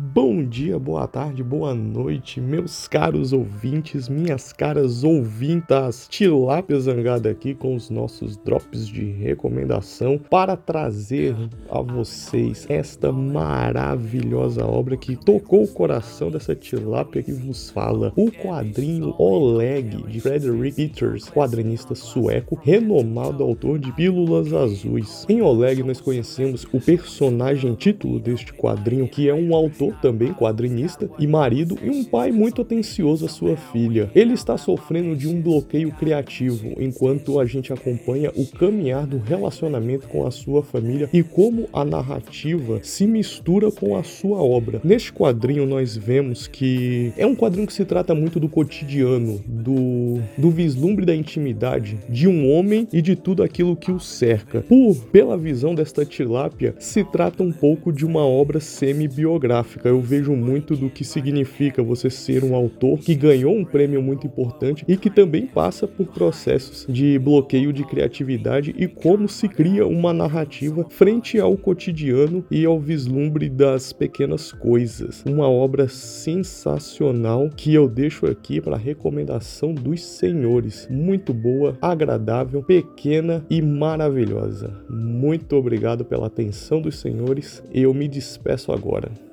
Bom dia, boa tarde, boa noite, meus caros ouvintes, minhas caras ouvintas, Tilápia Zangada aqui com os nossos drops de recomendação para trazer a vocês esta maravilhosa obra que tocou o coração dessa tilápia que vos fala, o quadrinho Oleg de Frederick Peters, quadrinista sueco, renomado autor de Pílulas Azuis. Em Oleg nós conhecemos o personagem título deste quadrinho, que é um autor também quadrinista, e marido, e um pai muito atencioso à sua filha. Ele está sofrendo de um bloqueio criativo enquanto a gente acompanha o caminhar do relacionamento com a sua família e como a narrativa se mistura com a sua obra. Neste quadrinho nós vemos que é um quadrinho que se trata muito do cotidiano, do, do vislumbre da intimidade de um homem e de tudo aquilo que o cerca. Por pela visão desta tilápia, se trata um pouco de uma obra semi-biográfica eu vejo muito do que significa você ser um autor que ganhou um prêmio muito importante e que também passa por processos de bloqueio de criatividade e como se cria uma narrativa frente ao cotidiano e ao vislumbre das pequenas coisas. Uma obra sensacional que eu deixo aqui para recomendação dos senhores. Muito boa, agradável, pequena e maravilhosa. Muito obrigado pela atenção dos senhores. Eu me despeço agora.